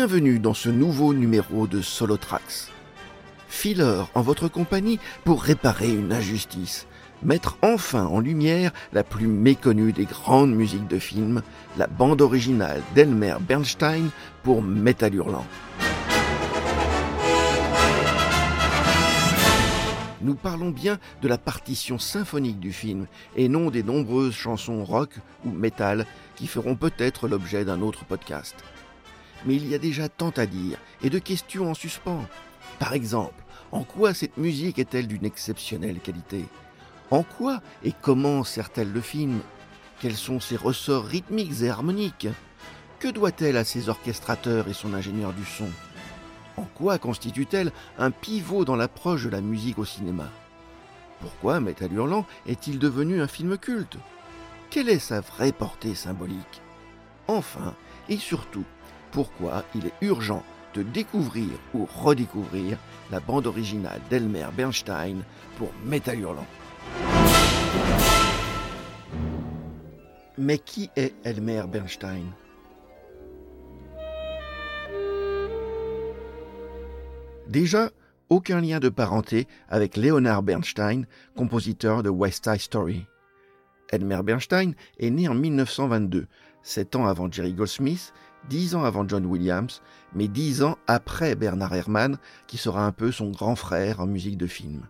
Bienvenue dans ce nouveau numéro de Solo Tracks. Filler en votre compagnie pour réparer une injustice, mettre enfin en lumière la plus méconnue des grandes musiques de film, la bande originale d'Elmer Bernstein pour Metal Hurlant. Nous parlons bien de la partition symphonique du film et non des nombreuses chansons rock ou metal qui feront peut-être l'objet d'un autre podcast. Mais il y a déjà tant à dire et de questions en suspens. Par exemple, en quoi cette musique est-elle d'une exceptionnelle qualité? En quoi et comment sert-elle le film? Quels sont ses ressorts rythmiques et harmoniques? Que doit-elle à ses orchestrateurs et son ingénieur du son? En quoi constitue-t-elle un pivot dans l'approche de la musique au cinéma? Pourquoi Metal Hurlant est-il devenu un film culte? Quelle est sa vraie portée symbolique? Enfin, et surtout, pourquoi il est urgent de découvrir ou redécouvrir la bande originale d'Elmer Bernstein pour Metal Hurlant Mais qui est Elmer Bernstein? Déjà, aucun lien de parenté avec Leonard Bernstein, compositeur de West Side Story. Elmer Bernstein est né en 1922, sept ans avant Jerry Goldsmith, dix ans avant John Williams, mais dix ans après Bernard Herrmann, qui sera un peu son grand frère en musique de film.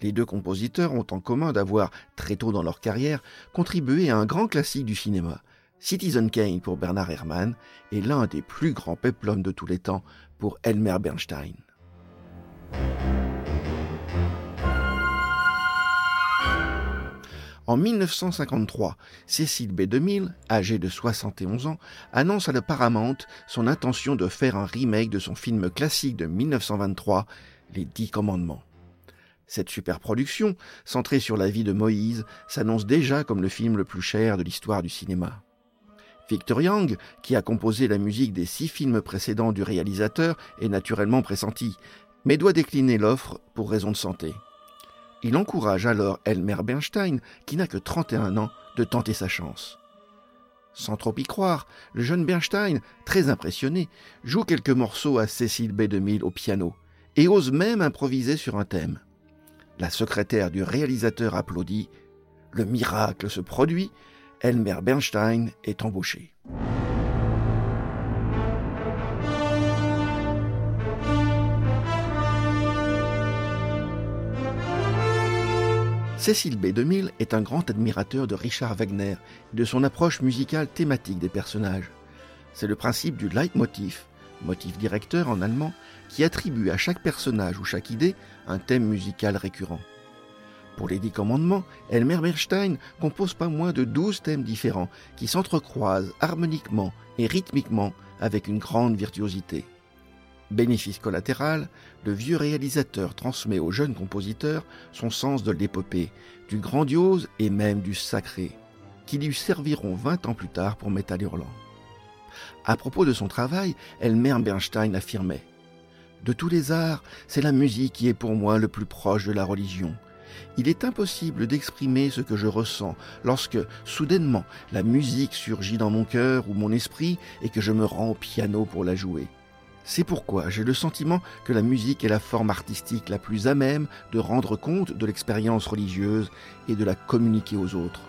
Les deux compositeurs ont en commun d'avoir, très tôt dans leur carrière, contribué à un grand classique du cinéma, Citizen Kane pour Bernard Herrmann et l'un des plus grands peplums de tous les temps pour Elmer Bernstein. En 1953, Cécile B. 2000, âgée de 71 ans, annonce à la Paramount son intention de faire un remake de son film classique de 1923, Les Dix Commandements. Cette superproduction, centrée sur la vie de Moïse, s'annonce déjà comme le film le plus cher de l'histoire du cinéma. Victor Young, qui a composé la musique des six films précédents du réalisateur, est naturellement pressenti, mais doit décliner l'offre pour raison de santé. Il encourage alors Elmer Bernstein, qui n'a que 31 ans, de tenter sa chance. Sans trop y croire, le jeune Bernstein, très impressionné, joue quelques morceaux à Cécile B. 2000 au piano et ose même improviser sur un thème. La secrétaire du réalisateur applaudit. Le miracle se produit. Elmer Bernstein est embauché. Cécile B. 2000 est un grand admirateur de Richard Wagner et de son approche musicale thématique des personnages. C'est le principe du leitmotiv, motif directeur en allemand, qui attribue à chaque personnage ou chaque idée un thème musical récurrent. Pour les Dix Commandements, Elmer Bernstein compose pas moins de douze thèmes différents qui s'entrecroisent harmoniquement et rythmiquement avec une grande virtuosité. Bénéfice collatéral, le vieux réalisateur transmet au jeune compositeur son sens de l'épopée, du grandiose et même du sacré, qui lui serviront vingt ans plus tard pour Metal Hurlant. À propos de son travail, Elmer Bernstein affirmait De tous les arts, c'est la musique qui est pour moi le plus proche de la religion. Il est impossible d'exprimer ce que je ressens lorsque, soudainement, la musique surgit dans mon cœur ou mon esprit et que je me rends au piano pour la jouer. C'est pourquoi j'ai le sentiment que la musique est la forme artistique la plus à même de rendre compte de l'expérience religieuse et de la communiquer aux autres.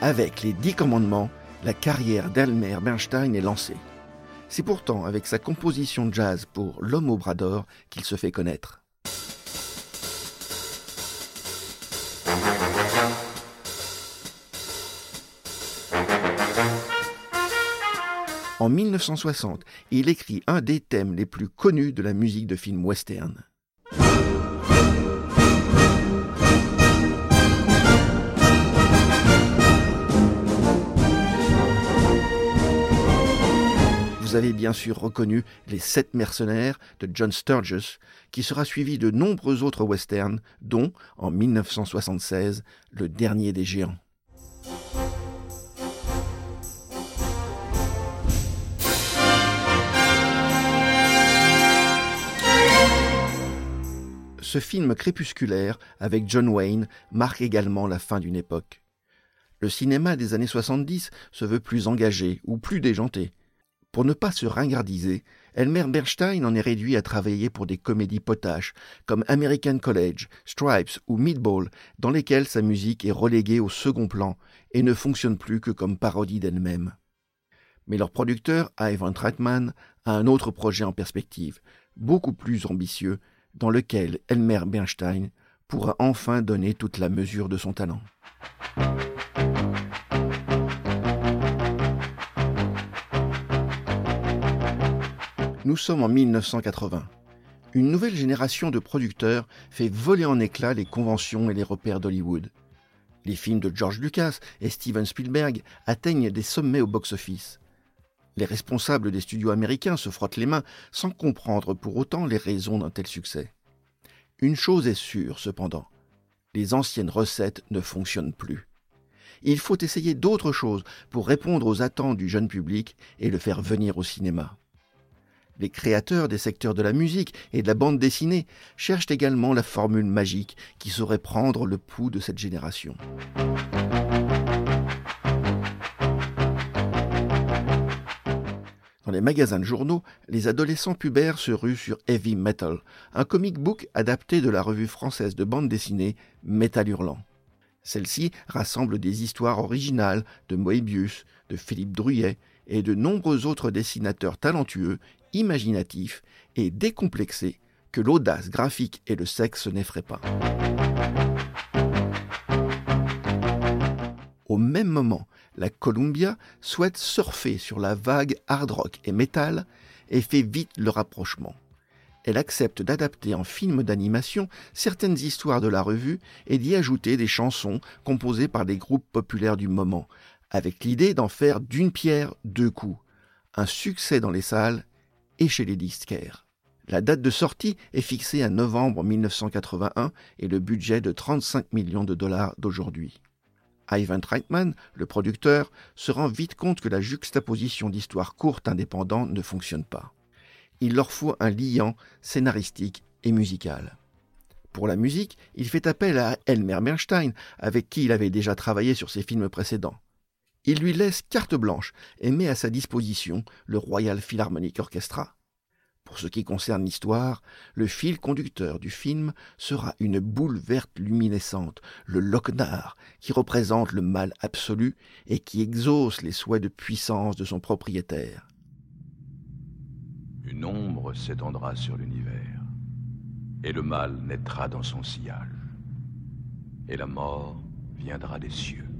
Avec les dix commandements, la carrière d'Elmer Bernstein est lancée. C'est pourtant avec sa composition jazz pour L'homme au bras d'or qu'il se fait connaître. En 1960, il écrit un des thèmes les plus connus de la musique de film western. Vous avez bien sûr reconnu Les Sept Mercenaires de John Sturges, qui sera suivi de nombreux autres westerns, dont, en 1976, Le Dernier des Géants. Ce film crépusculaire avec John Wayne marque également la fin d'une époque. Le cinéma des années 70 se veut plus engagé ou plus déjanté. Pour ne pas se ringardiser, Elmer Bernstein en est réduit à travailler pour des comédies potaches comme American College, Stripes ou Meatball, dans lesquelles sa musique est reléguée au second plan et ne fonctionne plus que comme parodie d'elle-même. Mais leur producteur, Ivan Treitman, a un autre projet en perspective, beaucoup plus ambitieux, dans lequel Elmer Bernstein pourra enfin donner toute la mesure de son talent. Nous sommes en 1980. Une nouvelle génération de producteurs fait voler en éclats les conventions et les repères d'Hollywood. Les films de George Lucas et Steven Spielberg atteignent des sommets au box-office. Les responsables des studios américains se frottent les mains sans comprendre pour autant les raisons d'un tel succès. Une chose est sûre, cependant, les anciennes recettes ne fonctionnent plus. Il faut essayer d'autres choses pour répondre aux attentes du jeune public et le faire venir au cinéma. Les créateurs des secteurs de la musique et de la bande dessinée cherchent également la formule magique qui saurait prendre le pouls de cette génération. Dans les magasins de journaux, les adolescents pubères se ruent sur Heavy Metal, un comic book adapté de la revue française de bande dessinée Metal Hurlant. Celle-ci rassemble des histoires originales de Moebius, de Philippe Druyet et de nombreux autres dessinateurs talentueux imaginatif et décomplexé que l'audace graphique et le sexe n'effraient pas. Au même moment, la Columbia souhaite surfer sur la vague hard rock et metal et fait vite le rapprochement. Elle accepte d'adapter en film d'animation certaines histoires de la revue et d'y ajouter des chansons composées par des groupes populaires du moment, avec l'idée d'en faire d'une pierre deux coups. Un succès dans les salles et chez les disquaires. La date de sortie est fixée à novembre 1981 et le budget de 35 millions de dollars d'aujourd'hui. Ivan Reitman, le producteur, se rend vite compte que la juxtaposition d'histoires courtes indépendantes ne fonctionne pas. Il leur faut un liant scénaristique et musical. Pour la musique, il fait appel à Elmer Bernstein, avec qui il avait déjà travaillé sur ses films précédents. Il lui laisse carte blanche et met à sa disposition le Royal Philharmonic Orchestra. Pour ce qui concerne l'histoire, le fil conducteur du film sera une boule verte luminescente, le Lochnar, qui représente le mal absolu et qui exauce les souhaits de puissance de son propriétaire. Une ombre s'étendra sur l'univers, et le mal naîtra dans son sillage, et la mort viendra des cieux.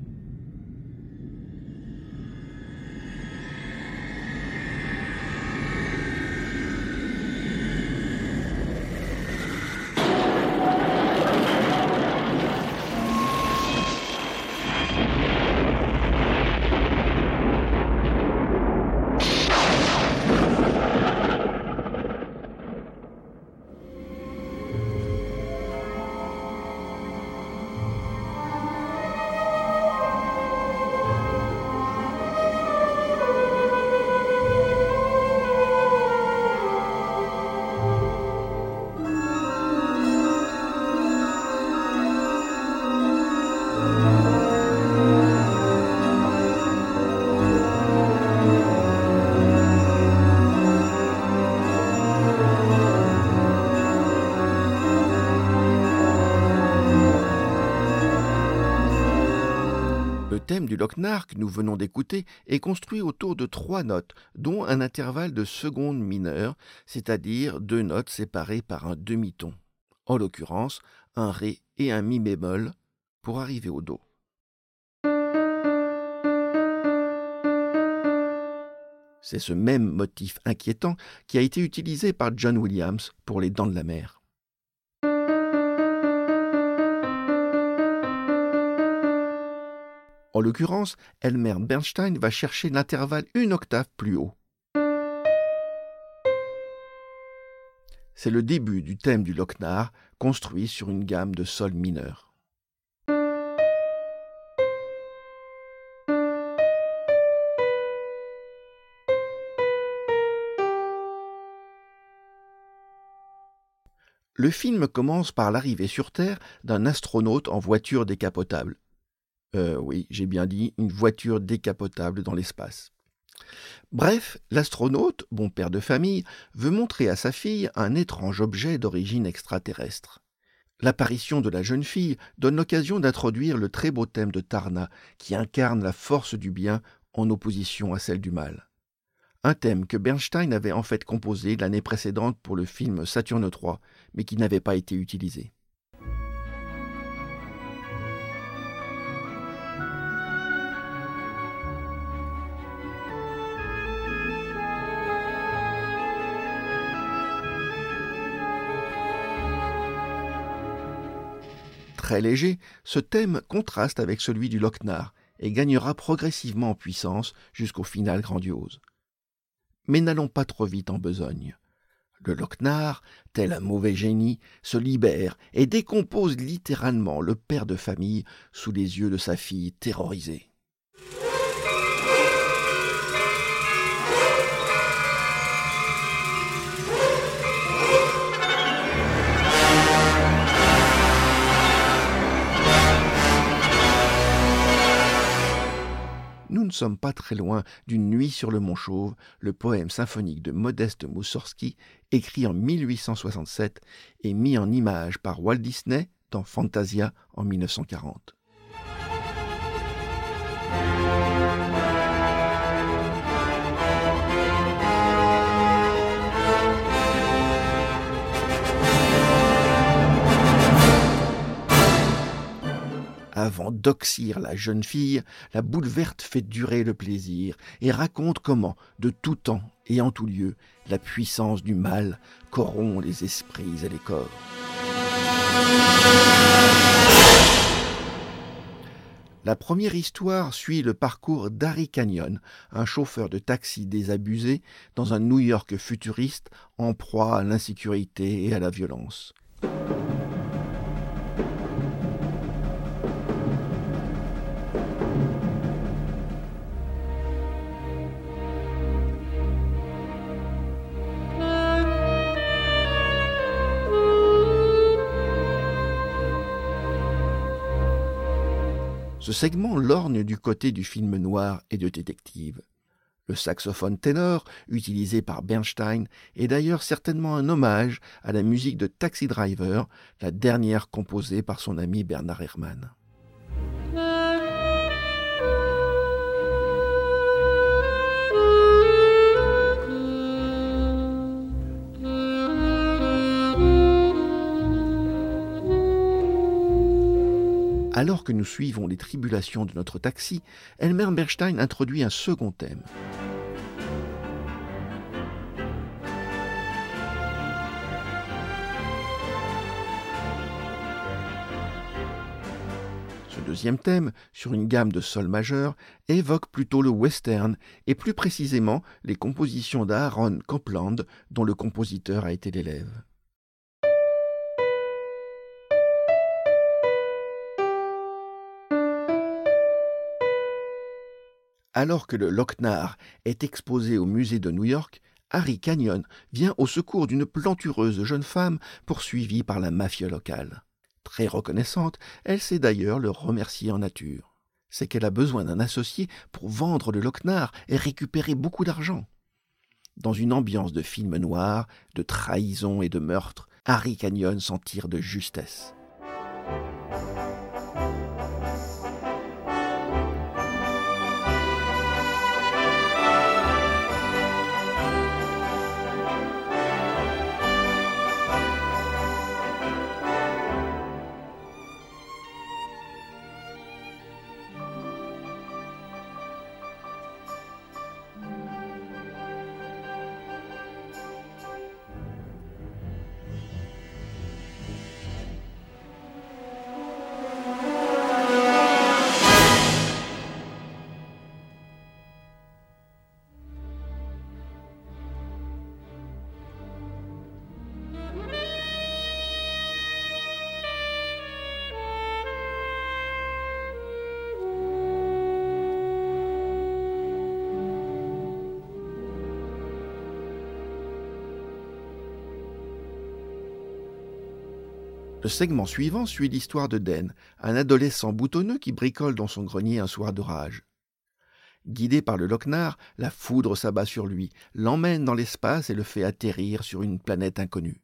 Thème du Lochnar que nous venons d'écouter est construit autour de trois notes, dont un intervalle de seconde mineure, c'est-à-dire deux notes séparées par un demi-ton. En l'occurrence, un Ré et un Mi bémol pour arriver au Do. C'est ce même motif inquiétant qui a été utilisé par John Williams pour Les Dents de la Mer. En l'occurrence, Elmer Bernstein va chercher l'intervalle une octave plus haut. C'est le début du thème du Lochnar, construit sur une gamme de sol mineur. Le film commence par l'arrivée sur Terre d'un astronaute en voiture décapotable. Euh, oui, j'ai bien dit une voiture décapotable dans l'espace. Bref, l'astronaute, bon père de famille, veut montrer à sa fille un étrange objet d'origine extraterrestre. L'apparition de la jeune fille donne l'occasion d'introduire le très beau thème de Tarna, qui incarne la force du bien en opposition à celle du mal un thème que Bernstein avait en fait composé l'année précédente pour le film Saturne III, mais qui n'avait pas été utilisé. Léger, ce thème contraste avec celui du Lochnar et gagnera progressivement en puissance jusqu'au final grandiose. Mais n'allons pas trop vite en besogne. Le Lochnar, tel un mauvais génie, se libère et décompose littéralement le père de famille sous les yeux de sa fille terrorisée. Nous ne sommes pas très loin d'une nuit sur le Mont Chauve, le poème symphonique de Modeste Moussorski, écrit en 1867 et mis en image par Walt Disney dans Fantasia en 1940. Avant d'oxyre la jeune fille, la boule verte fait durer le plaisir et raconte comment, de tout temps et en tout lieu, la puissance du mal corrompt les esprits et les corps. La première histoire suit le parcours d'Harry Canyon, un chauffeur de taxi désabusé dans un New York futuriste en proie à l'insécurité et à la violence. Ce segment lorgne du côté du film noir et de détective. Le saxophone ténor, utilisé par Bernstein, est d'ailleurs certainement un hommage à la musique de Taxi Driver, la dernière composée par son ami Bernard Herrmann. Alors que nous suivons les tribulations de notre taxi, Elmer Bernstein introduit un second thème. Ce deuxième thème, sur une gamme de sol majeur, évoque plutôt le western et plus précisément les compositions d'Aaron Copland dont le compositeur a été l'élève. Alors que le Lochnar est exposé au musée de New York, Harry Canyon vient au secours d'une plantureuse jeune femme poursuivie par la mafia locale. Très reconnaissante, elle sait d'ailleurs le remercier en nature. C'est qu'elle a besoin d'un associé pour vendre le Lochnar et récupérer beaucoup d'argent. Dans une ambiance de film noir, de trahison et de meurtre, Harry Canyon s'en tire de justesse. Le segment suivant suit l'histoire de Den, un adolescent boutonneux qui bricole dans son grenier un soir d'orage. Guidé par le Lochnar, la foudre s'abat sur lui, l'emmène dans l'espace et le fait atterrir sur une planète inconnue.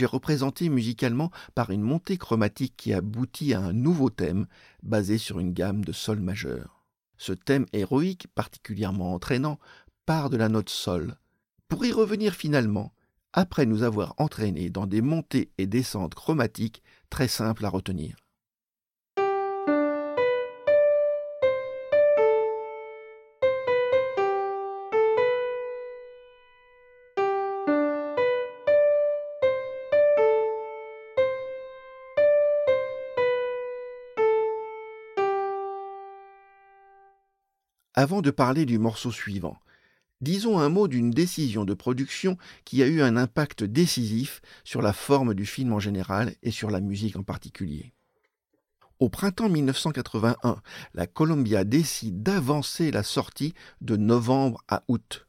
Est représenté musicalement par une montée chromatique qui aboutit à un nouveau thème basé sur une gamme de sol majeur. Ce thème héroïque, particulièrement entraînant, part de la note sol, pour y revenir finalement, après nous avoir entraînés dans des montées et descentes chromatiques très simples à retenir. Avant de parler du morceau suivant, disons un mot d'une décision de production qui a eu un impact décisif sur la forme du film en général et sur la musique en particulier. Au printemps 1981, la Columbia décide d'avancer la sortie de novembre à août.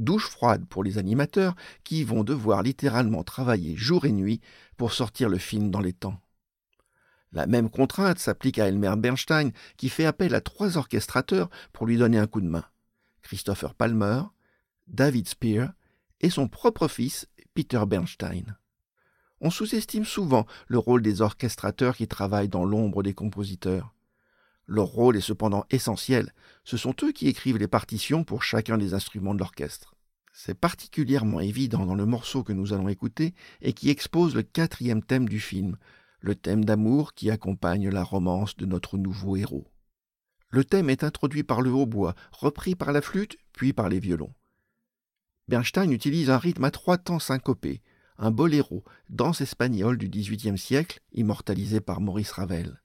Douche froide pour les animateurs qui vont devoir littéralement travailler jour et nuit pour sortir le film dans les temps. La même contrainte s'applique à Elmer Bernstein, qui fait appel à trois orchestrateurs pour lui donner un coup de main. Christopher Palmer, David Spear et son propre fils, Peter Bernstein. On sous-estime souvent le rôle des orchestrateurs qui travaillent dans l'ombre des compositeurs. Leur rôle est cependant essentiel, ce sont eux qui écrivent les partitions pour chacun des instruments de l'orchestre. C'est particulièrement évident dans le morceau que nous allons écouter et qui expose le quatrième thème du film, le thème d'amour qui accompagne la romance de notre nouveau héros. Le thème est introduit par le hautbois, repris par la flûte, puis par les violons. Bernstein utilise un rythme à trois temps syncopé, un boléro, danse espagnole du XVIIIe siècle, immortalisé par Maurice Ravel.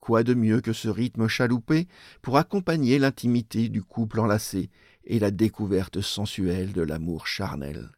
Quoi de mieux que ce rythme chaloupé pour accompagner l'intimité du couple enlacé et la découverte sensuelle de l'amour charnel?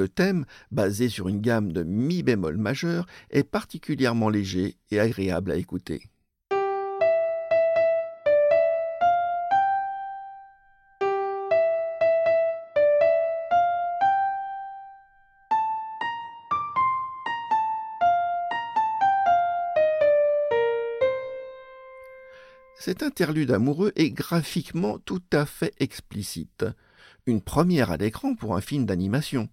Le thème, basé sur une gamme de mi bémol majeur, est particulièrement léger et agréable à écouter. Cet interlude amoureux est graphiquement tout à fait explicite. Une première à l'écran pour un film d'animation.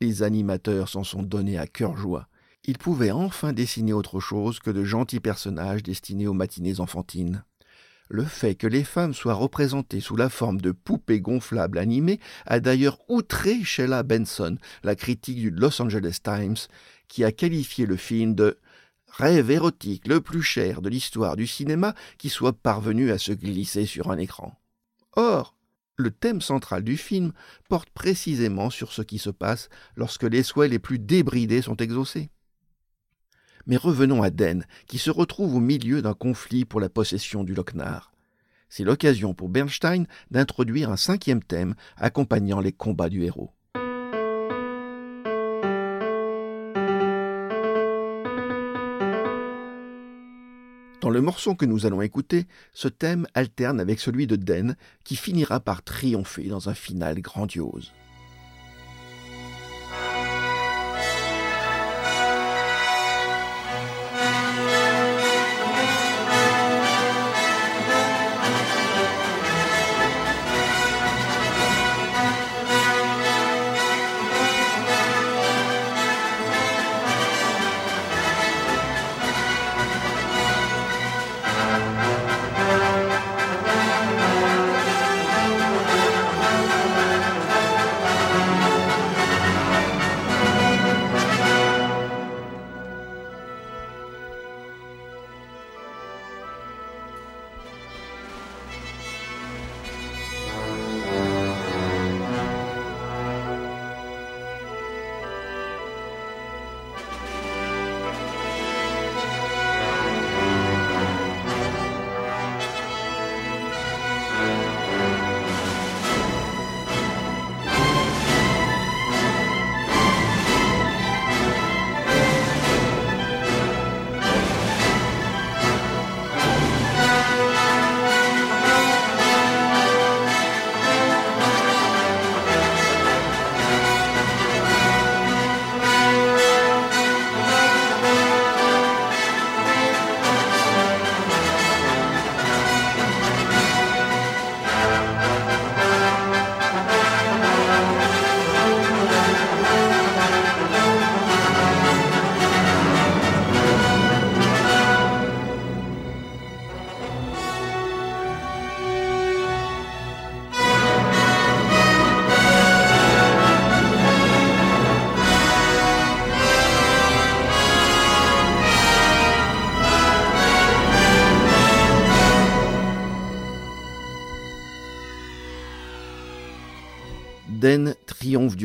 Les animateurs s'en sont donnés à cœur joie. Ils pouvaient enfin dessiner autre chose que de gentils personnages destinés aux matinées enfantines. Le fait que les femmes soient représentées sous la forme de poupées gonflables animées a d'ailleurs outré Sheila Benson, la critique du Los Angeles Times, qui a qualifié le film de rêve érotique le plus cher de l'histoire du cinéma qui soit parvenu à se glisser sur un écran. Or, le thème central du film porte précisément sur ce qui se passe lorsque les souhaits les plus débridés sont exaucés. Mais revenons à Den, qui se retrouve au milieu d'un conflit pour la possession du Lochnar. C'est l'occasion pour Bernstein d'introduire un cinquième thème accompagnant les combats du héros. Dans le morceau que nous allons écouter, ce thème alterne avec celui de Den, qui finira par triompher dans un final grandiose.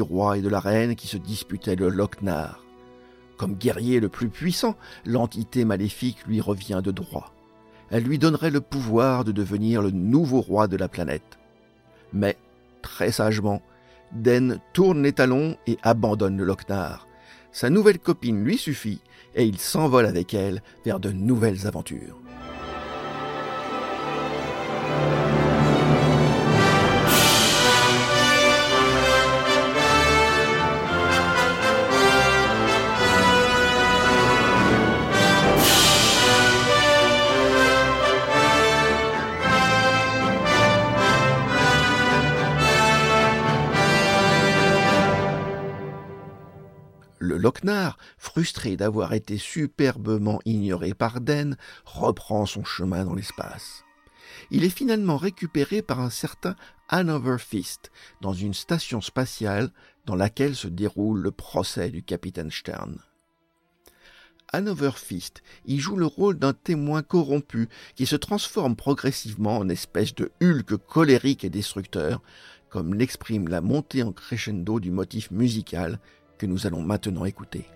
Roi et de la reine qui se disputaient le Lochnar. Comme guerrier le plus puissant, l'entité maléfique lui revient de droit. Elle lui donnerait le pouvoir de devenir le nouveau roi de la planète. Mais, très sagement, Den tourne les talons et abandonne le Lochnar. Sa nouvelle copine lui suffit et il s'envole avec elle vers de nouvelles aventures. Le Lochnar, frustré d'avoir été superbement ignoré par Den, reprend son chemin dans l'espace. Il est finalement récupéré par un certain Hanover Fist dans une station spatiale dans laquelle se déroule le procès du capitaine Stern. Hanover Fist y joue le rôle d'un témoin corrompu qui se transforme progressivement en espèce de Hulk colérique et destructeur, comme l'exprime la montée en crescendo du motif musical que nous allons maintenant écouter.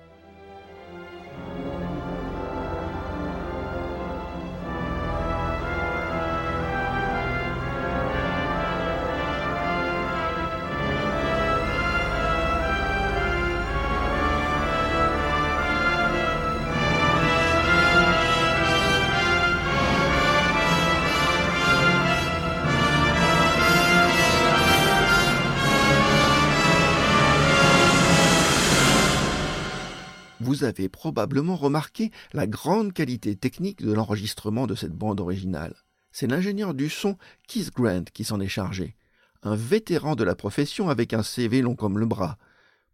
Vous avez probablement remarqué la grande qualité technique de l'enregistrement de cette bande originale. C'est l'ingénieur du son Keith Grant qui s'en est chargé, un vétéran de la profession avec un CV long comme le bras,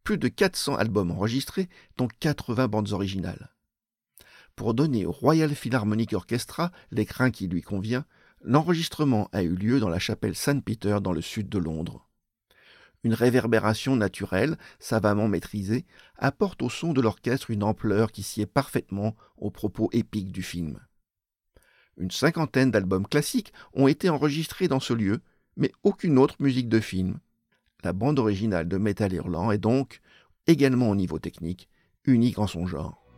plus de 400 albums enregistrés, dont 80 bandes originales. Pour donner au Royal Philharmonic Orchestra l'écrin qui lui convient, l'enregistrement a eu lieu dans la chapelle Saint-Peter dans le sud de Londres. Une réverbération naturelle, savamment maîtrisée, apporte au son de l'orchestre une ampleur qui sied parfaitement aux propos épiques du film. Une cinquantaine d'albums classiques ont été enregistrés dans ce lieu, mais aucune autre musique de film. La bande originale de Metal Hurlant est donc, également au niveau technique, unique en son genre.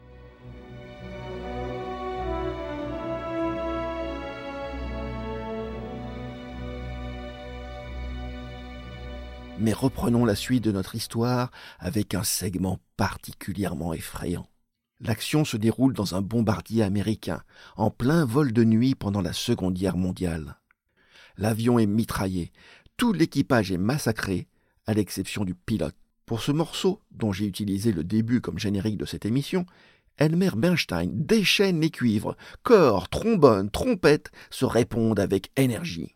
Mais reprenons la suite de notre histoire avec un segment particulièrement effrayant. L'action se déroule dans un bombardier américain, en plein vol de nuit pendant la Seconde Guerre mondiale. L'avion est mitraillé, tout l'équipage est massacré, à l'exception du pilote. Pour ce morceau, dont j'ai utilisé le début comme générique de cette émission, Elmer Bernstein déchaîne les cuivres, corps, trombone, trompette se répondent avec énergie.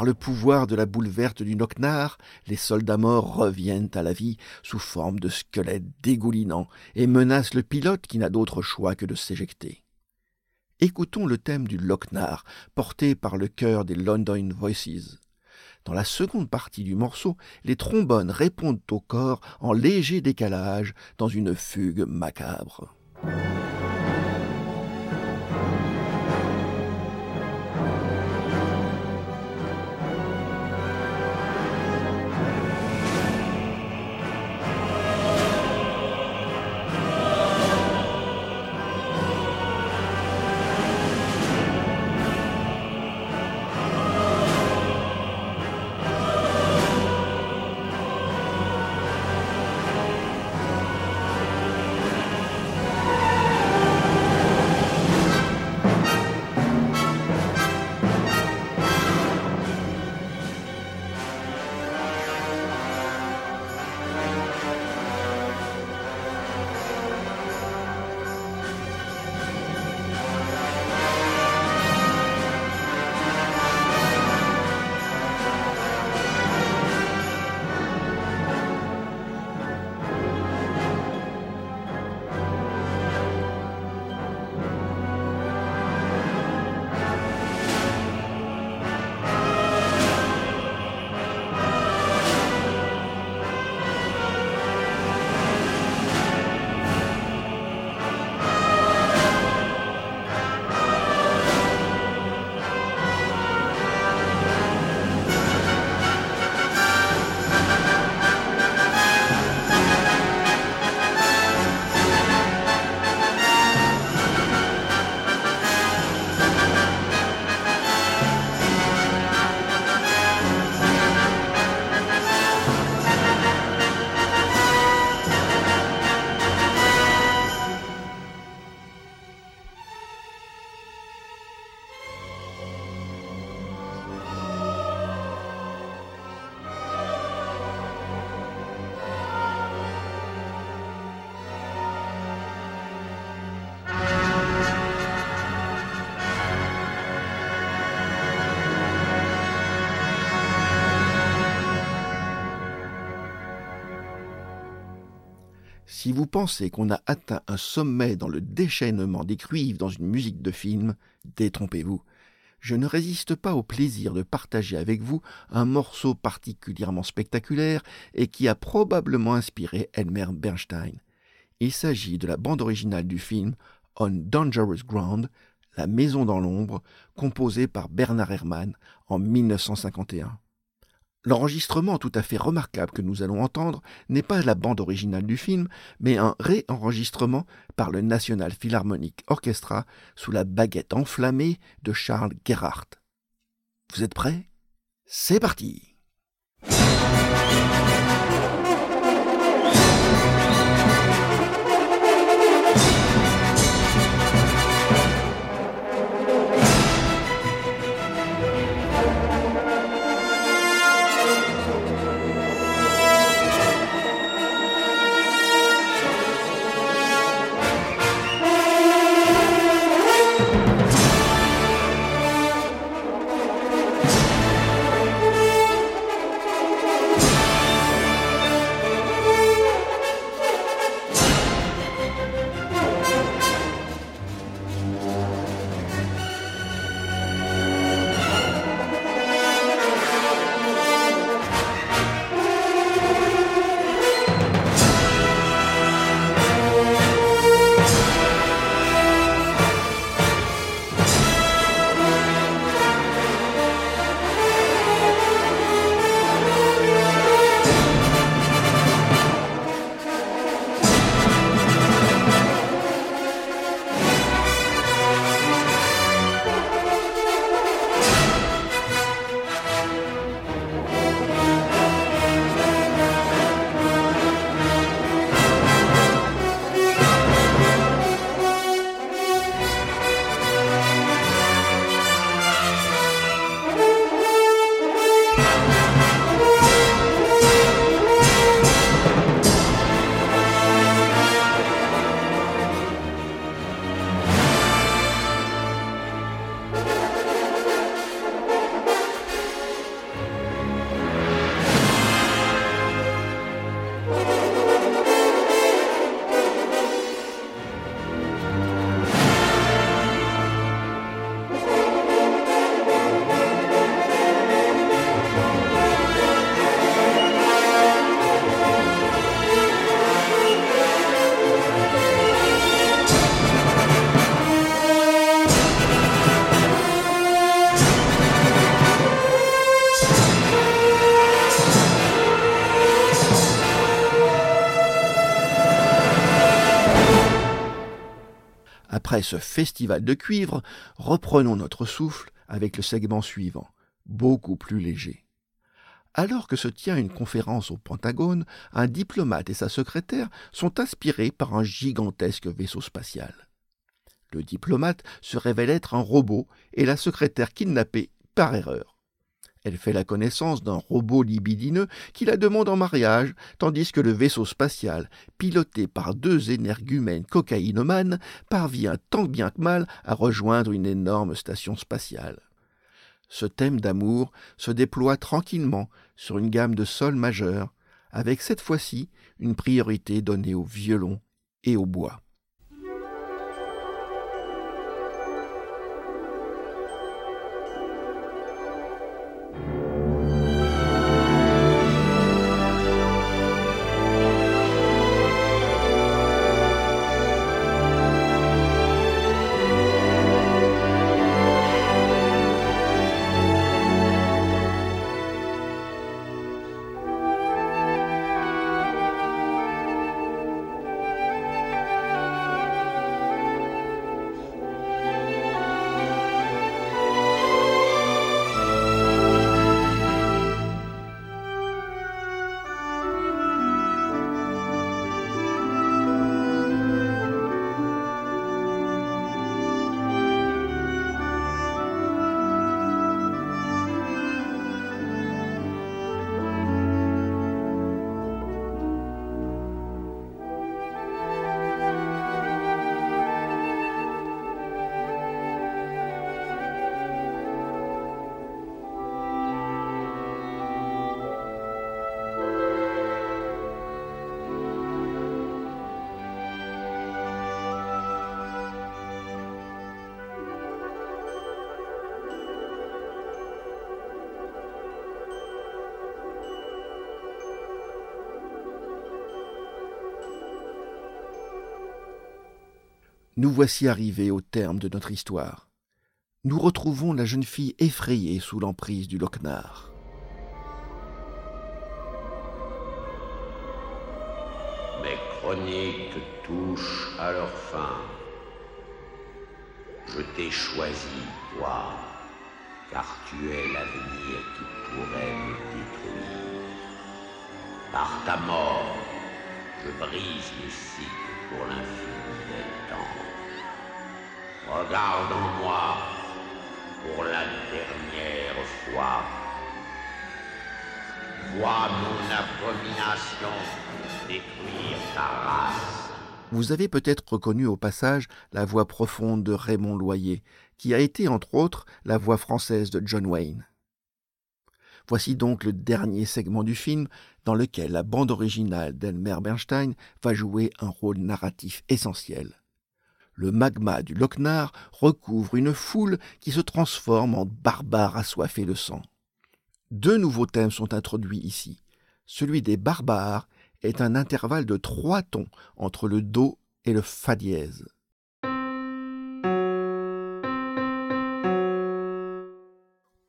Par le pouvoir de la boule verte du Nocnar, les soldats morts reviennent à la vie sous forme de squelettes dégoulinants et menacent le pilote qui n'a d'autre choix que de s'éjecter. Écoutons le thème du Lochnar, porté par le chœur des London Voices. Dans la seconde partie du morceau, les trombones répondent au corps en léger décalage dans une fugue macabre. Si vous pensez qu'on a atteint un sommet dans le déchaînement des cuivres dans une musique de film, détrompez-vous. Je ne résiste pas au plaisir de partager avec vous un morceau particulièrement spectaculaire et qui a probablement inspiré Elmer Bernstein. Il s'agit de la bande originale du film On Dangerous Ground, La Maison dans l'ombre, composée par Bernard Herrmann en 1951. L'enregistrement tout à fait remarquable que nous allons entendre n'est pas la bande originale du film, mais un réenregistrement par le National Philharmonic Orchestra sous la baguette enflammée de Charles Gerhardt. Vous êtes prêts? C'est parti Après ce festival de cuivre, reprenons notre souffle avec le segment suivant, beaucoup plus léger. Alors que se tient une conférence au Pentagone, un diplomate et sa secrétaire sont inspirés par un gigantesque vaisseau spatial. Le diplomate se révèle être un robot et la secrétaire kidnappée par erreur. Elle fait la connaissance d'un robot libidineux qui la demande en mariage, tandis que le vaisseau spatial, piloté par deux énergumènes cocaïnomanes, parvient tant bien que mal à rejoindre une énorme station spatiale. Ce thème d'amour se déploie tranquillement sur une gamme de sol majeurs, avec cette fois-ci une priorité donnée au violon et au bois. Nous voici arrivés au terme de notre histoire. Nous retrouvons la jeune fille effrayée sous l'emprise du Lochnar. Mes chroniques touchent à leur fin. Je t'ai choisi, toi, car tu es l'avenir qui pourrait me détruire. Par ta mort, je brise les cycles pour l'infini. Regarde en moi pour la dernière fois. Vois mon abomination détruire ta race. Vous avez peut-être reconnu au passage la voix profonde de Raymond Loyer, qui a été entre autres la voix française de John Wayne. Voici donc le dernier segment du film dans lequel la bande originale d'Elmer Bernstein va jouer un rôle narratif essentiel. Le magma du Lochnar recouvre une foule qui se transforme en barbares assoiffés de sang. Deux nouveaux thèmes sont introduits ici. Celui des barbares est un intervalle de trois tons entre le Do et le Fa dièse.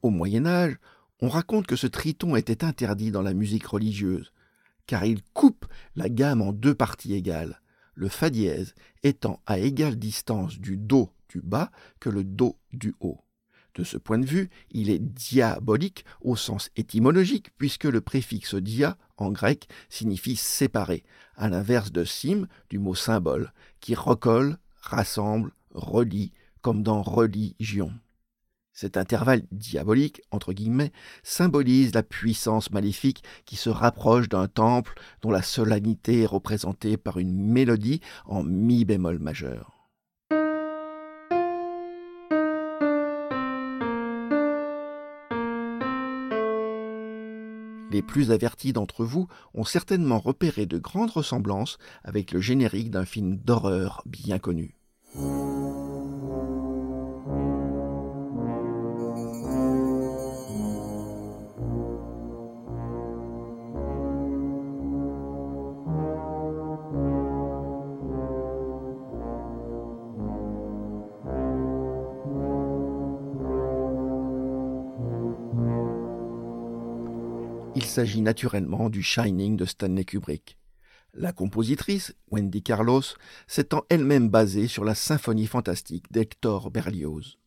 Au Moyen Âge, on raconte que ce triton était interdit dans la musique religieuse, car il coupe la gamme en deux parties égales, le Fa dièse étant à égale distance du Do du bas que le Do du haut. De ce point de vue, il est diabolique au sens étymologique, puisque le préfixe dia en grec signifie séparer, à l'inverse de sim du mot symbole, qui recolle, rassemble, relie, comme dans religion. Cet intervalle diabolique, entre guillemets, symbolise la puissance maléfique qui se rapproche d'un temple dont la solennité est représentée par une mélodie en mi bémol majeur. Les plus avertis d'entre vous ont certainement repéré de grandes ressemblances avec le générique d'un film d'horreur bien connu. S'agit naturellement du Shining de Stanley Kubrick. La compositrice, Wendy Carlos, s'étant elle-même basée sur la symphonie fantastique d'Hector Berlioz.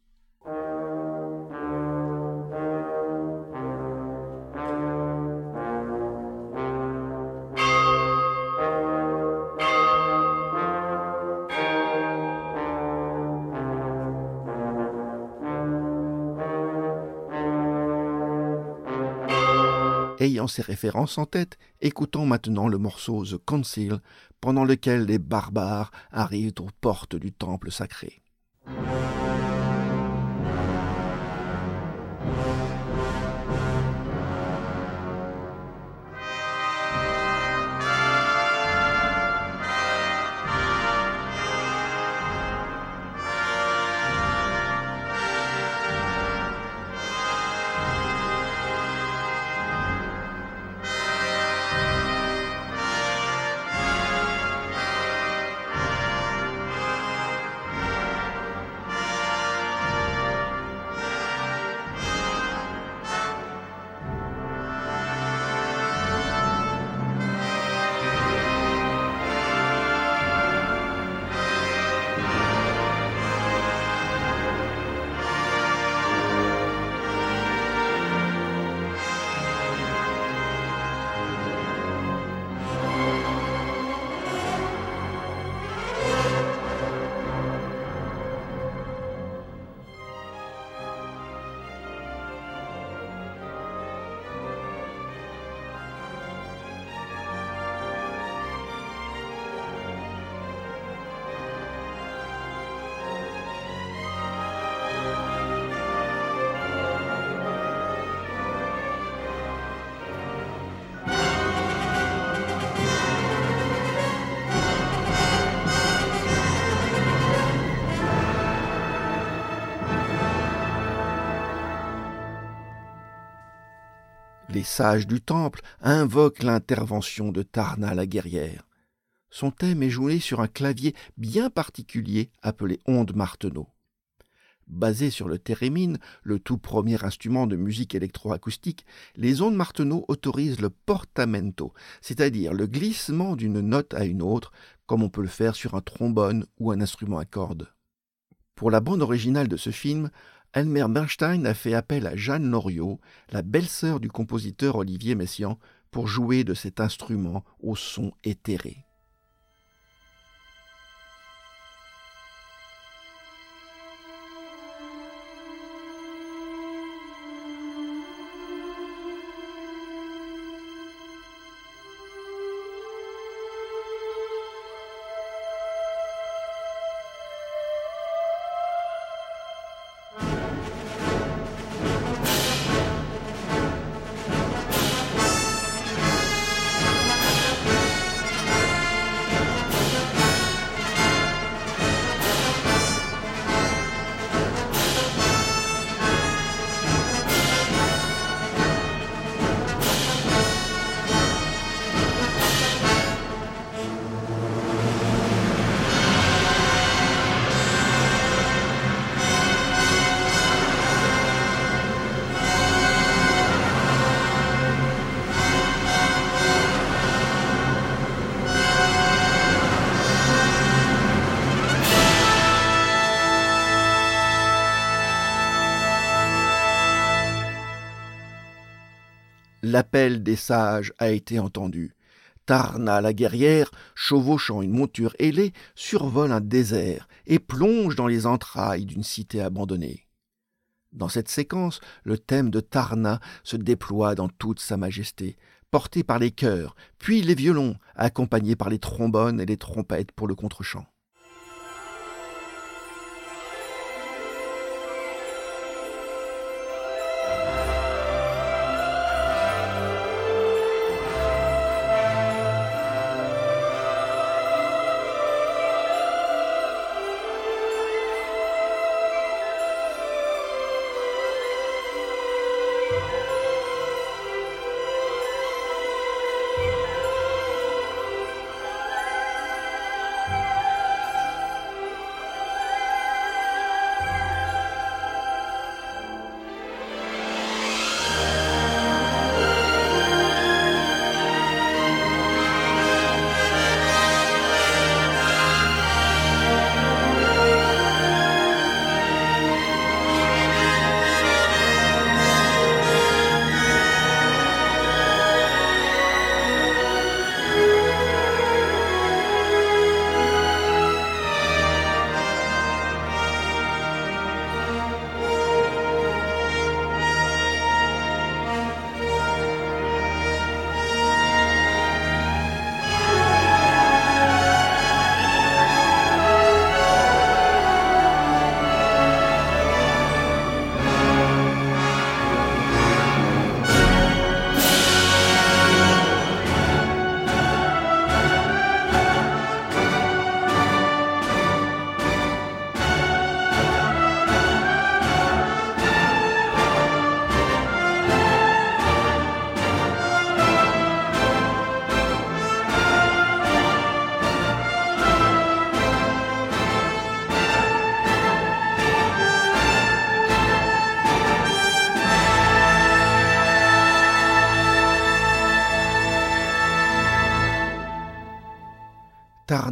Ces références en tête, écoutons maintenant le morceau The Council, pendant lequel les barbares arrivent aux portes du temple sacré. Sages du temple invoquent l'intervention de Tarna la guerrière. Son thème est joué sur un clavier bien particulier appelé onde marteneau. Basé sur le thérémine, le tout premier instrument de musique électroacoustique, les ondes marteneau autorisent le portamento, c'est-à-dire le glissement d'une note à une autre, comme on peut le faire sur un trombone ou un instrument à cordes. Pour la bande originale de ce film, Elmer Bernstein a fait appel à Jeanne Loriot, la belle-sœur du compositeur Olivier Messiaen, pour jouer de cet instrument au son éthéré. L'appel des sages a été entendu. Tarna la guerrière, chevauchant une monture ailée, survole un désert et plonge dans les entrailles d'une cité abandonnée. Dans cette séquence, le thème de Tarna se déploie dans toute sa majesté, porté par les chœurs, puis les violons, accompagnés par les trombones et les trompettes pour le contre-champ.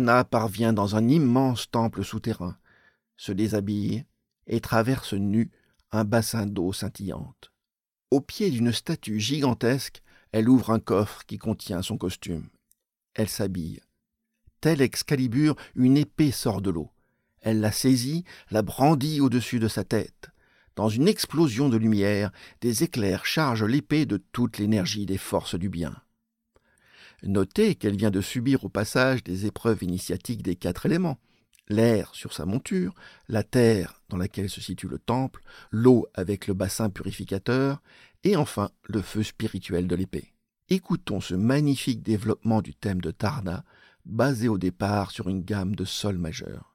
Tarna parvient dans un immense temple souterrain, se déshabille et traverse nu un bassin d'eau scintillante. Au pied d'une statue gigantesque, elle ouvre un coffre qui contient son costume. Elle s'habille. Telle Excalibur, une épée sort de l'eau. Elle la saisit, la brandit au-dessus de sa tête. Dans une explosion de lumière, des éclairs chargent l'épée de toute l'énergie des forces du bien. Notez qu'elle vient de subir au passage des épreuves initiatiques des quatre éléments l'air sur sa monture, la terre dans laquelle se situe le temple, l'eau avec le bassin purificateur, et enfin le feu spirituel de l'épée. Écoutons ce magnifique développement du thème de Tarna, basé au départ sur une gamme de sol majeur.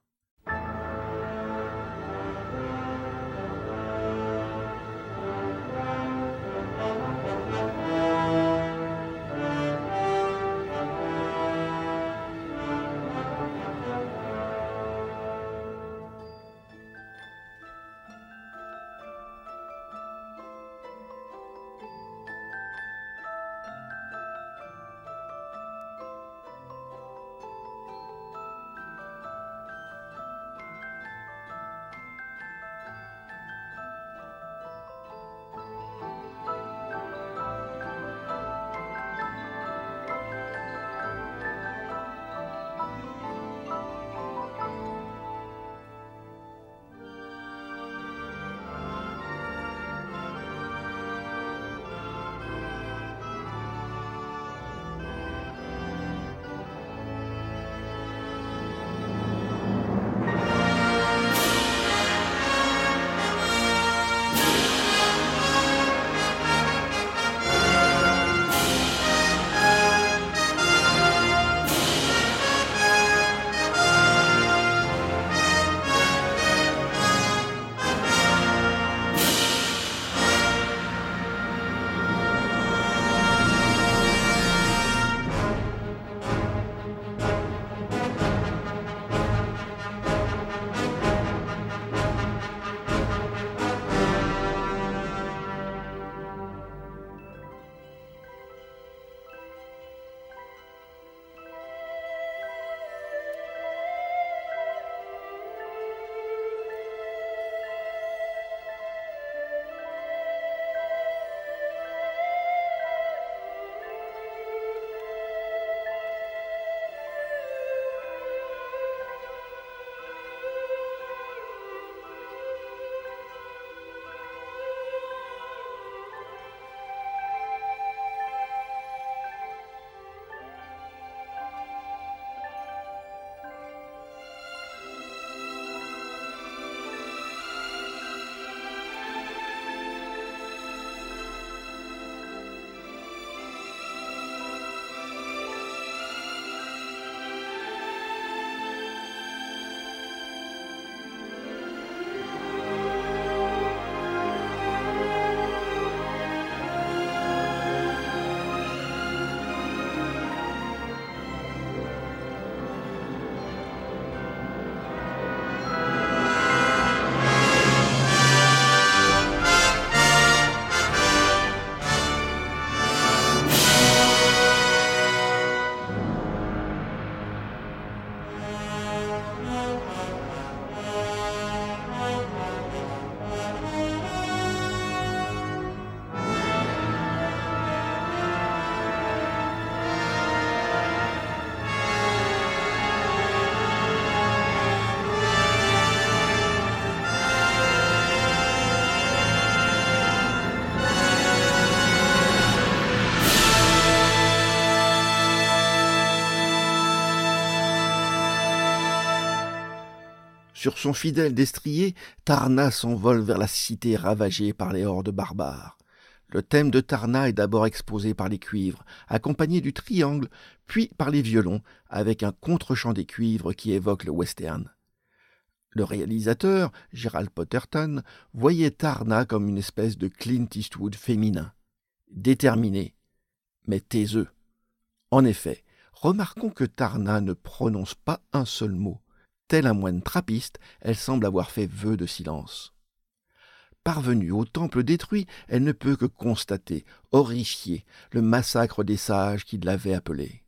Sur son fidèle destrier, Tarna s'envole vers la cité ravagée par les hordes barbares. Le thème de Tarna est d'abord exposé par les cuivres, accompagné du triangle, puis par les violons, avec un contre-champ des cuivres qui évoque le western. Le réalisateur, Gerald Potterton, voyait Tarna comme une espèce de Clint Eastwood féminin, déterminé, mais taiseux. En effet, remarquons que Tarna ne prononce pas un seul mot. Tel un moine trappiste, elle semble avoir fait vœu de silence. Parvenue au temple détruit, elle ne peut que constater, horrifiée, le massacre des sages qui l'avaient appelée.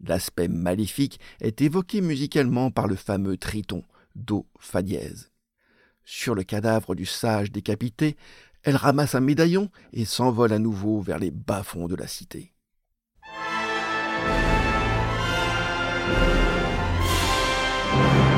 L'aspect maléfique est évoqué musicalement par le fameux triton, do fa dièse. Sur le cadavre du sage décapité, elle ramasse un médaillon et s'envole à nouveau vers les bas-fonds de la cité. you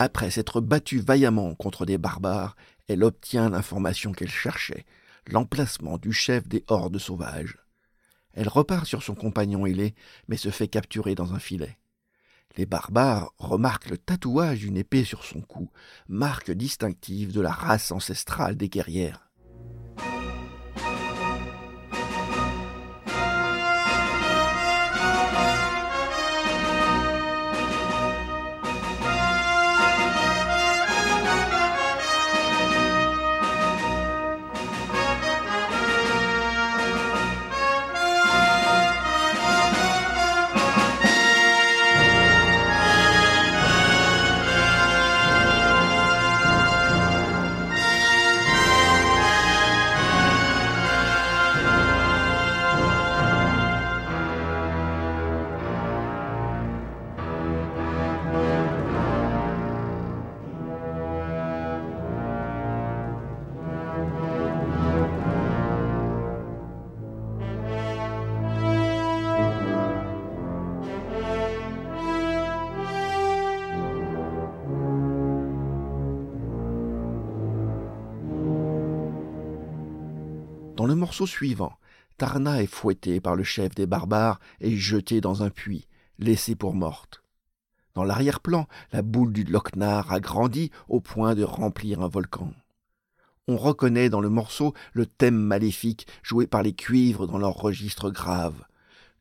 Après s'être battue vaillamment contre des barbares, elle obtient l'information qu'elle cherchait, l'emplacement du chef des hordes sauvages. Elle repart sur son compagnon ailé, mais se fait capturer dans un filet. Les barbares remarquent le tatouage d'une épée sur son cou, marque distinctive de la race ancestrale des guerrières. Suivant, Tarna est fouettée par le chef des barbares et jetée dans un puits, laissée pour morte. Dans l'arrière-plan, la boule du Lochnar a grandi au point de remplir un volcan. On reconnaît dans le morceau le thème maléfique joué par les cuivres dans leur registre grave.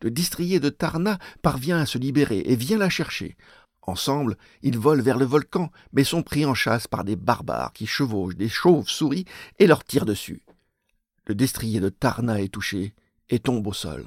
Le distrier de Tarna parvient à se libérer et vient la chercher. Ensemble, ils volent vers le volcan, mais sont pris en chasse par des barbares qui chevauchent des chauves-souris et leur tirent dessus. Le destrier de Tarna est touché et tombe au sol.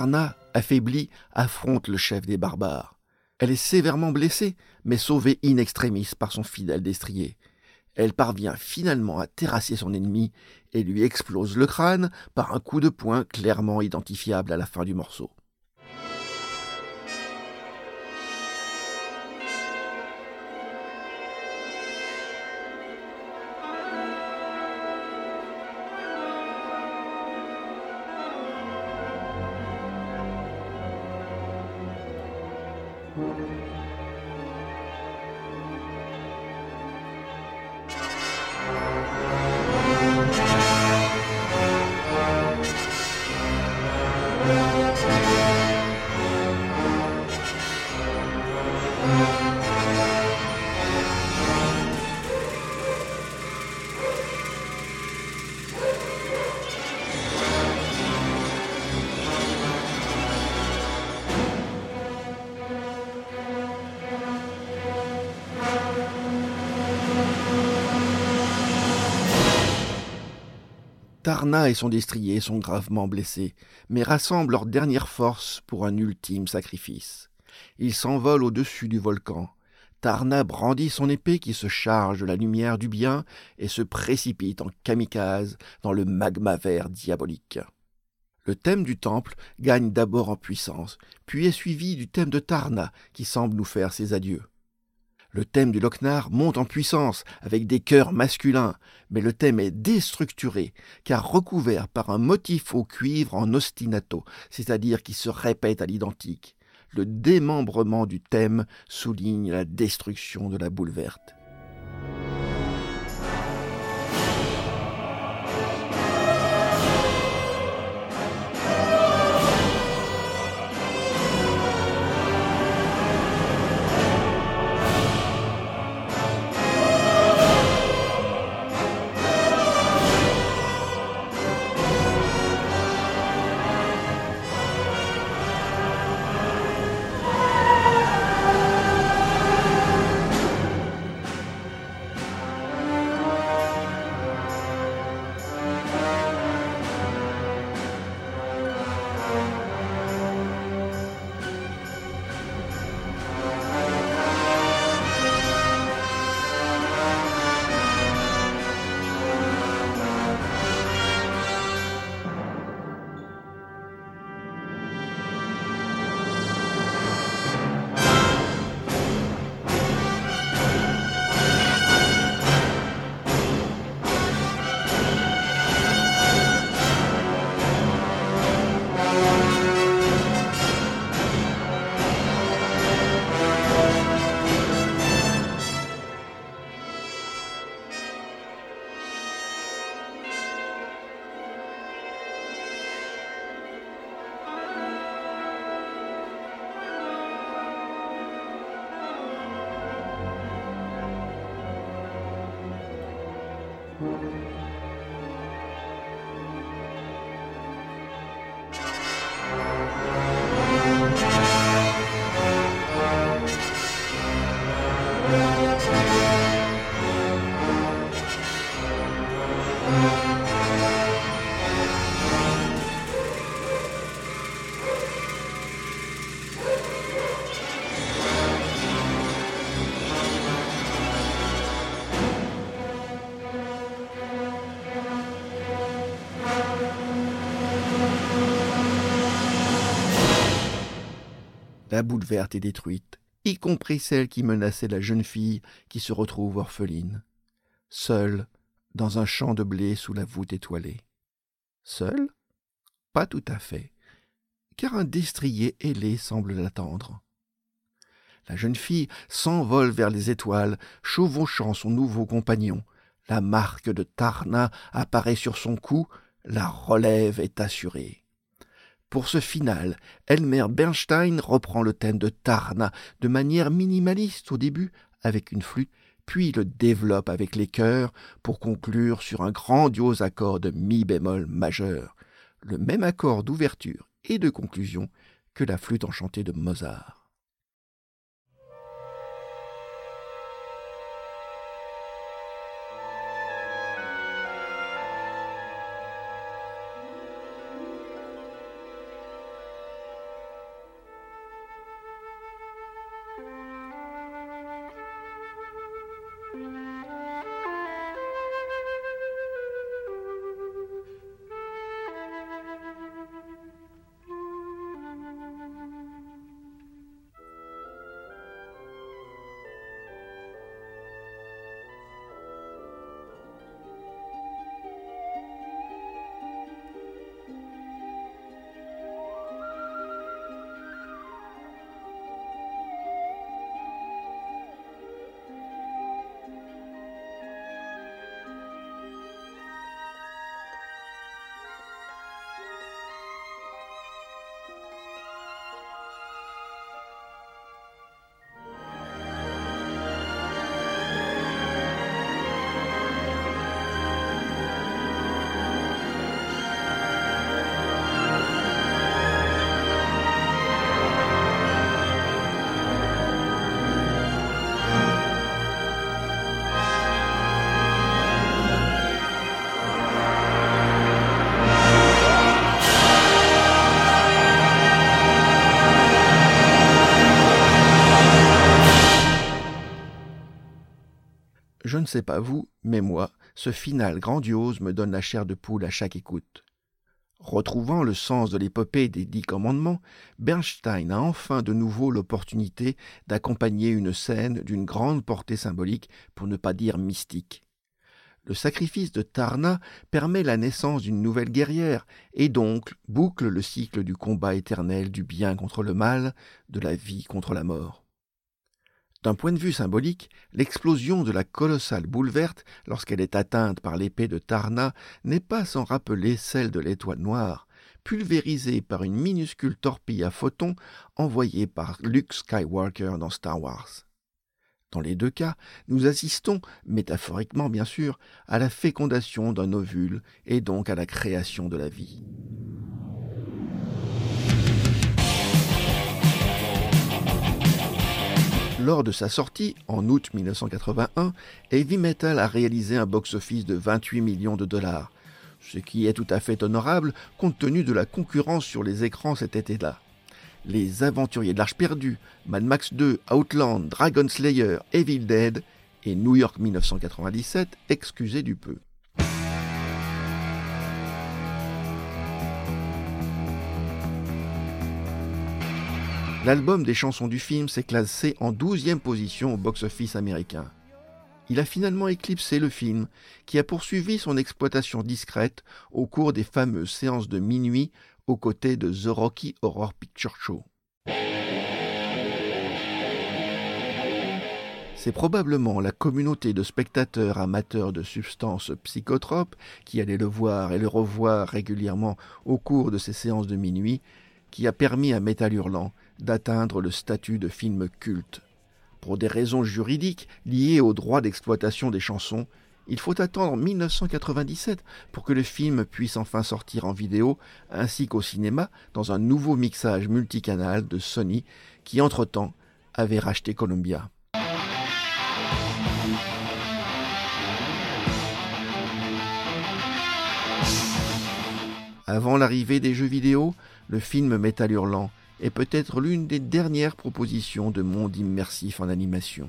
Tarna, affaiblie, affronte le chef des barbares. Elle est sévèrement blessée, mais sauvée in extremis par son fidèle destrier. Elle parvient finalement à terrasser son ennemi et lui explose le crâne par un coup de poing clairement identifiable à la fin du morceau. Tarna et son destrier sont gravement blessés, mais rassemblent leurs dernières forces pour un ultime sacrifice. Ils s'envolent au-dessus du volcan. Tarna brandit son épée qui se charge de la lumière du bien et se précipite en kamikaze dans le magma vert diabolique. Le thème du temple gagne d'abord en puissance, puis est suivi du thème de Tarna qui semble nous faire ses adieux. Le thème du Lochnar monte en puissance avec des chœurs masculins, mais le thème est déstructuré, car recouvert par un motif au cuivre en ostinato, c'est-à-dire qui se répète à l'identique. Le démembrement du thème souligne la destruction de la boule verte. La boule verte est détruite, y compris celle qui menaçait la jeune fille qui se retrouve orpheline, seule dans un champ de blé sous la voûte étoilée. Seule? Pas tout à fait, car un destrier ailé semble l'attendre. La jeune fille s'envole vers les étoiles, chevauchant son nouveau compagnon. La marque de Tarna apparaît sur son cou, la relève est assurée. Pour ce final, Elmer Bernstein reprend le thème de Tarna de manière minimaliste au début avec une flûte, puis le développe avec les chœurs pour conclure sur un grandiose accord de mi bémol majeur, le même accord d'ouverture et de conclusion que la flûte enchantée de Mozart. Sais pas vous, mais moi, ce final grandiose me donne la chair de poule à chaque écoute. Retrouvant le sens de l'épopée des dix commandements, Bernstein a enfin de nouveau l'opportunité d'accompagner une scène d'une grande portée symbolique, pour ne pas dire mystique. Le sacrifice de Tarna permet la naissance d'une nouvelle guerrière, et donc boucle le cycle du combat éternel du bien contre le mal, de la vie contre la mort. D'un point de vue symbolique, l'explosion de la colossale boule verte, lorsqu'elle est atteinte par l'épée de Tarna, n'est pas sans rappeler celle de l'étoile noire, pulvérisée par une minuscule torpille à photons envoyée par Luke Skywalker dans Star Wars. Dans les deux cas, nous assistons, métaphoriquement bien sûr, à la fécondation d'un ovule et donc à la création de la vie. Lors de sa sortie, en août 1981, Heavy Metal a réalisé un box-office de 28 millions de dollars, ce qui est tout à fait honorable compte tenu de la concurrence sur les écrans cet été-là. Les Aventuriers de l'Arche perdue, Mad Max 2, Outland, Dragon Slayer, Evil Dead et New York 1997, excusez du peu. L'album des chansons du film s'est classé en 12e position au box-office américain. Il a finalement éclipsé le film, qui a poursuivi son exploitation discrète au cours des fameuses séances de minuit aux côtés de The Rocky Horror Picture Show. C'est probablement la communauté de spectateurs amateurs de substances psychotropes qui allaient le voir et le revoir régulièrement au cours de ces séances de minuit qui a permis à Metal Hurlant d'atteindre le statut de film culte. Pour des raisons juridiques liées au droit d'exploitation des chansons, il faut attendre 1997 pour que le film puisse enfin sortir en vidéo ainsi qu'au cinéma dans un nouveau mixage multicanal de Sony qui entre-temps avait racheté Columbia. Avant l'arrivée des jeux vidéo, le film Métal Hurlant est peut-être l'une des dernières propositions de monde immersif en animation.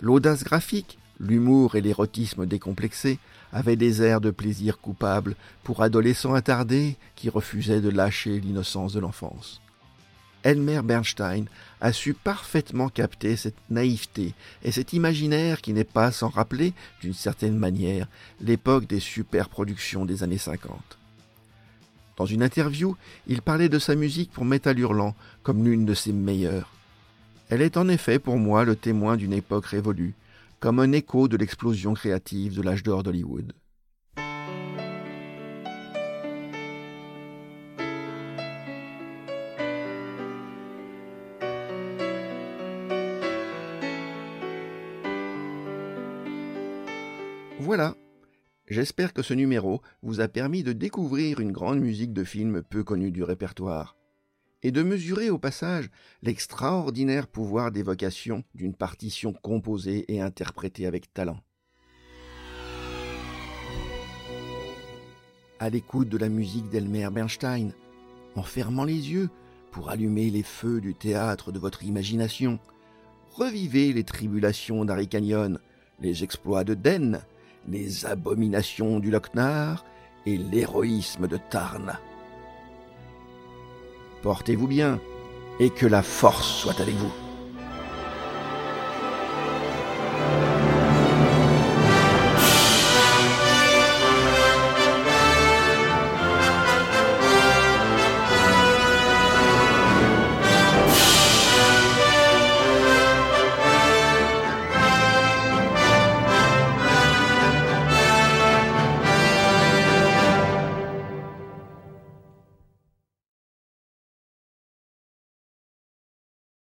L'audace graphique, l'humour et l'érotisme décomplexé avaient des airs de plaisir coupable pour adolescents attardés qui refusaient de lâcher l'innocence de l'enfance. Elmer Bernstein a su parfaitement capter cette naïveté et cet imaginaire qui n'est pas sans rappeler, d'une certaine manière, l'époque des superproductions des années 50. Dans une interview, il parlait de sa musique pour Metal Hurlant comme l'une de ses meilleures. Elle est en effet pour moi le témoin d'une époque révolue, comme un écho de l'explosion créative de l'âge d'or d'Hollywood. Voilà, J'espère que ce numéro vous a permis de découvrir une grande musique de film peu connue du répertoire, et de mesurer au passage l'extraordinaire pouvoir d'évocation d'une partition composée et interprétée avec talent. À l'écoute de la musique d'Elmer Bernstein, en fermant les yeux pour allumer les feux du théâtre de votre imagination, revivez les tribulations d'Harry les exploits de Den, les abominations du Lochnar et l'héroïsme de Tarn. Portez-vous bien et que la force soit avec vous.